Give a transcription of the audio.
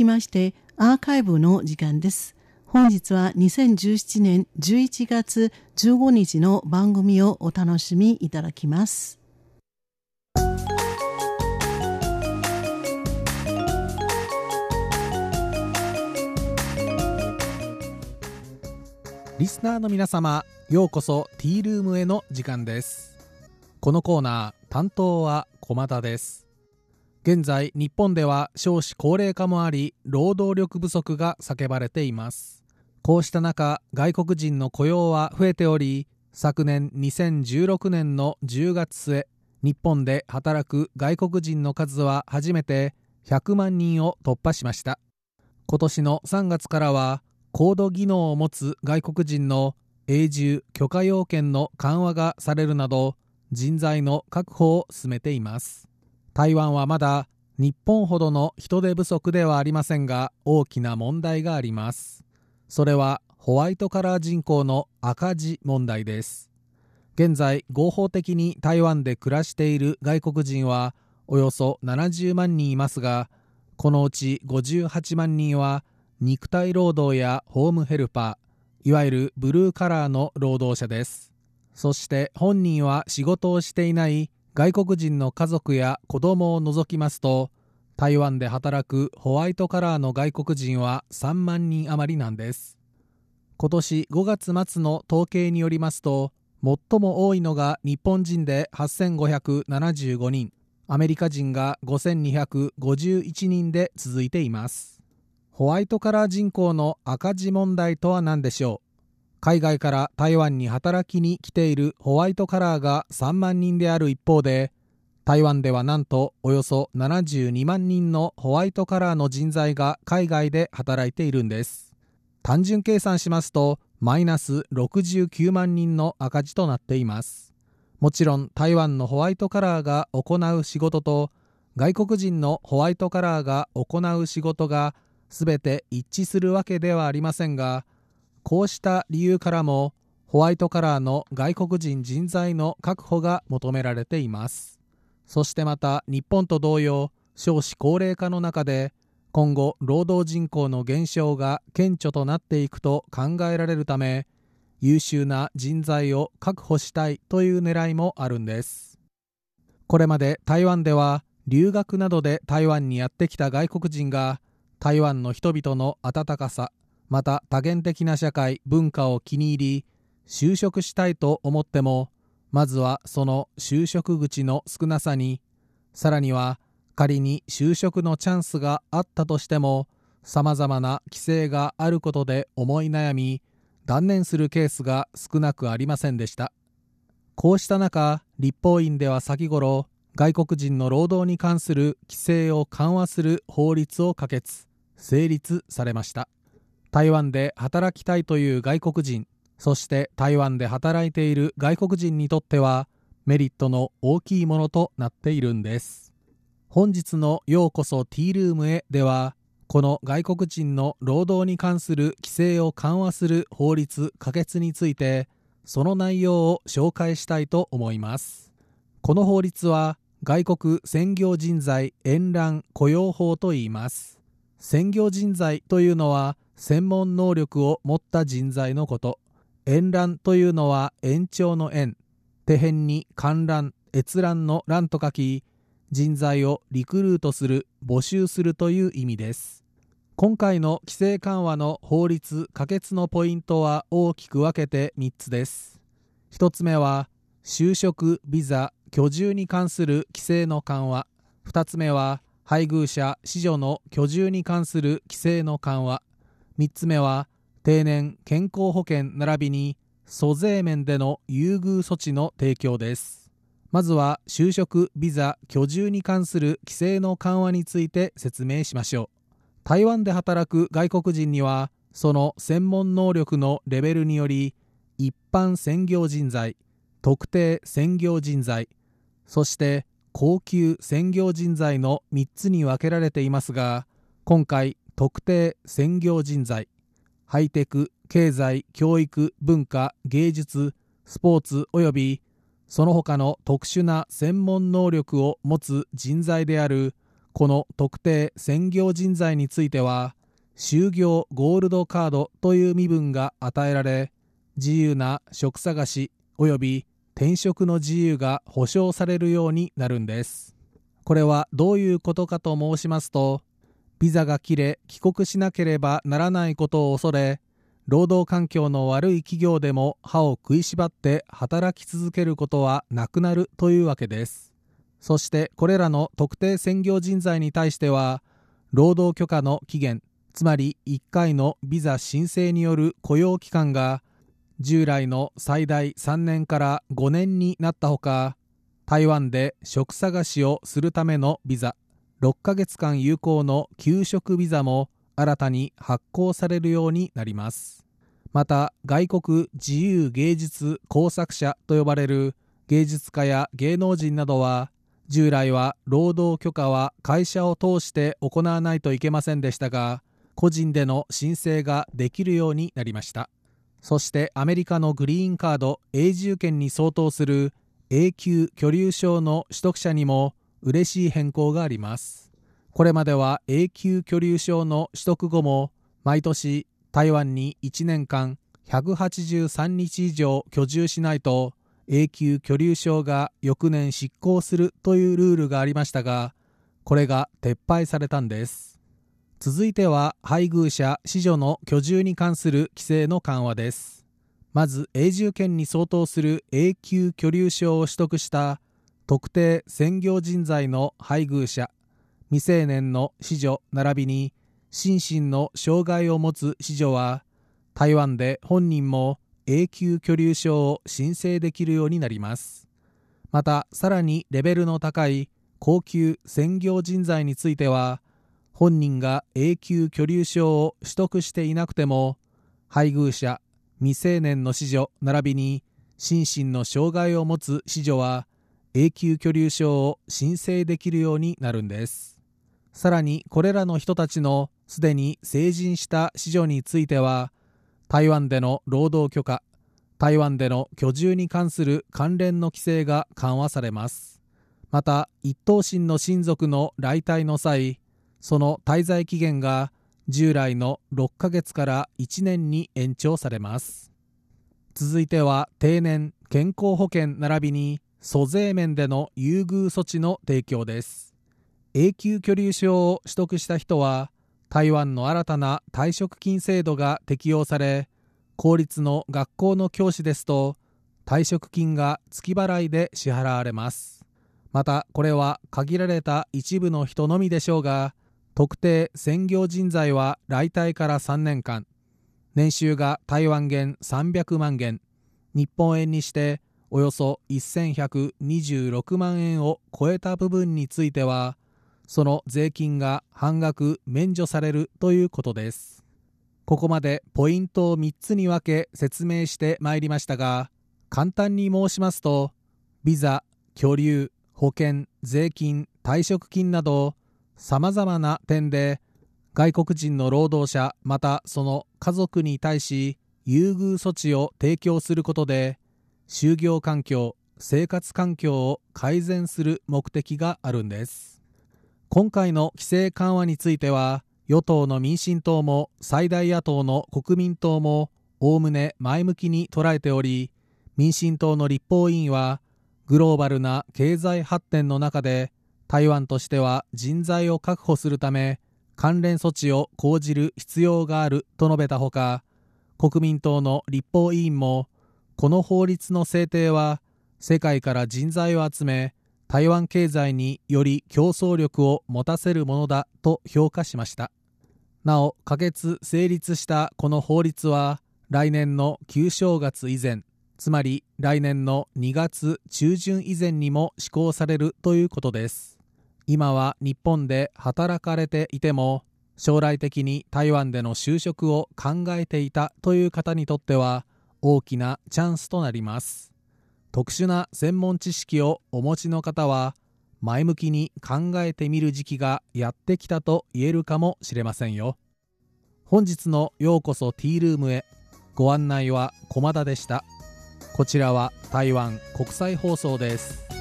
きましてアーカイブの時間です。本日は2017年11月15日の番組をお楽しみいただきます。リスナーの皆様ようこそティールームへの時間ですこのコーナー担当は駒田です現在日本では少子高齢化もあり労働力不足が叫ばれています。こうした中外国人の雇用は増えており昨年2016年の10月末日本で働く外国人の数は初めて100万人を突破しました。今年の3月からは高度技能を持つ外国人の永住許可要件の緩和がされるなど人材の確保を進めています。台湾はまだ日本ほどの人手不足ではありませんが大きな問題があります。それはホワイトカラー人口の赤字問題です。現在合法的に台湾で暮らしている外国人はおよそ70万人いますがこのうち58万人は肉体労働やホームヘルパーいわゆるブルーカラーの労働者です。そして本人は仕事をしていない外国人の家族や子供を除きますと台湾で働くホワイトカラーの外国人は3万人余りなんです。今年5月末の統計によりますと最も多いのが日本人で8575人アメリカ人が5251人で続いています。ホワイトカラー人口の赤字問題とは何でしょう？海外から台湾に働きに来ているホワイトカラーが3万人である一方で台湾ではなんとおよそ72万人のホワイトカラーの人材が海外で働いているんです。単純計算しますとマイナス69万人の赤字となっています。もちろん台湾のホワイトカラーが行う仕事と外国人のホワイトカラーが行う仕事が全て一致するわけではありませんがこうした理由からもホワイトカラーの外国人人材の確保が求められています。そしてまた日本と同様少子高齢化の中で今後労働人口の減少が顕著となっていくと考えられるため優秀な人材を確保したいという狙いもあるんです。これまで台湾では留学などで台湾にやってきた外国人が台湾の人々の温かさまた多元的な社会文化を気に入り就職したいと思ってもまずはその就職口の少なさにさらには仮に就職のチャンスがあったとしてもさまざまな規制があることで思い悩み断念するケースが少なくありませんでした。こうした中立法院では先頃外国人の労働に関する規制を緩和する法律を可決成立されました。台湾で働きたいという外国人そして台湾で働いている外国人にとってはメリットの大きいものとなっているんです。本日のようこそティールームへではこの外国人の労働に関する規制を緩和する法律可決についてその内容を紹介したいと思います。この法律は外国専業人材延覧雇用法と言います。専業人材というのは専門能力を持った人材のこと。延覧というのは延長の延手辺に観覧閲覧の欄と書き人材をリクルートする募集するという意味です。今回の規制緩和の法律可決のポイントは大きく分けて3つです。1つ目は就職ビザ居住に関する規制の緩和。2つ目は配偶者子女の居住に関する規制の緩和。3つ目は定年健康保険並びに租税面での優遇措置の提供です。まずは就職ビザ居住に関する規制の緩和について説明しましょう。台湾で働く外国人にはその専門能力のレベルにより一般専業人材特定専業人材そして高級専業人材の3つに分けられていますが今回特定専業人材ハイテク経済教育文化芸術スポーツ及びその他の特殊な専門能力を持つ人材であるこの特定専業人材については就業ゴールドカードという身分が与えられ自由な職探し及び転職の自由が保障されるようになるんです。これはどういうことかと申しますとビザが切れ帰国しなければならないことを恐れ労働環境の悪い企業でも歯を食いしばって働き続けることはなくなるというわけです。そしてこれらの特定専業人材に対しては労働許可の期限つまり1回のビザ申請による雇用期間が従来の最大3年から5年になったほか台湾で職探しをするためのビザ。6ヶ月間有効の給食ビザも新たに発行されるようになります。また外国自由芸術工作者と呼ばれる芸術家や芸能人などは従来は労働許可は会社を通して行わないといけませんでしたが個人での申請ができるようになりました。そしてアメリカのグリーンカード永住権に相当する永久居留証の取得者にも嬉しい変更があります。これまでは永久居留証の取得後も毎年台湾に1年間183日以上居住しないと永久居留証が翌年執行するというルールがありましたがこれが撤廃されたんです。続いては配偶者子女の居住に関する規制の緩和です。まず永住権に相当する永久居留証を取得した特定専業人材の配偶者未成年の子女並びに心身の障害を持つ子女は台湾で本人も永久居留証を申請できるようになります。またさらにレベルの高い高級専業人材については本人が永久居留証を取得していなくても配偶者未成年の子女並びに心身の障害を持つ子女は永久居留証を申請できるようになるんです。さらにこれらの人たちのすでに成人した子女については台湾での労働許可台湾での居住に関する関連の規制が緩和されます。また一等親の親族の来台の際その滞在期限が従来の6ヶ月から1年に延長されます。続いては定年健康保険並びに租税面での優遇措置の提供です。永久居留証を取得した人は台湾の新たな退職金制度が適用され公立の学校の教師ですと退職金が月払いで支払われます。またこれは限られた一部の人のみでしょうが特定専業人材は来台から3年間年収が台湾元300万元日本円にしておよそ1126万円を超えた部分についてはその税金が半額免除されるということです。ここまでポイントを3つに分け説明してまいりましたが簡単に申しますとビザ居留保険税金退職金などさまざまな点で外国人の労働者またその家族に対し優遇措置を提供することで就業環境生活環境を改善する目的があるんです。今回の規制緩和については与党の民進党も最大野党の国民党もおおむね前向きに捉えており民進党の立法委員はグローバルな経済発展の中で台湾としては人材を確保するため関連措置を講じる必要があると述べたほか国民党の立法委員もこの法律の制定は世界から人材を集め台湾経済により競争力を持たせるものだと評価しました。なお可決成立したこの法律は来年の旧正月以前つまり来年の2月中旬以前にも施行されるということです。今は日本で働かれていても将来的に台湾での就職を考えていたという方にとっては大きなチャンスとなります。特殊な専門知識をお持ちの方は前向きに考えてみる時期がやってきたと言えるかもしれませんよ。本日のようこそティールームへ。ご案内は駒田でした。こちらは台湾国際放送です。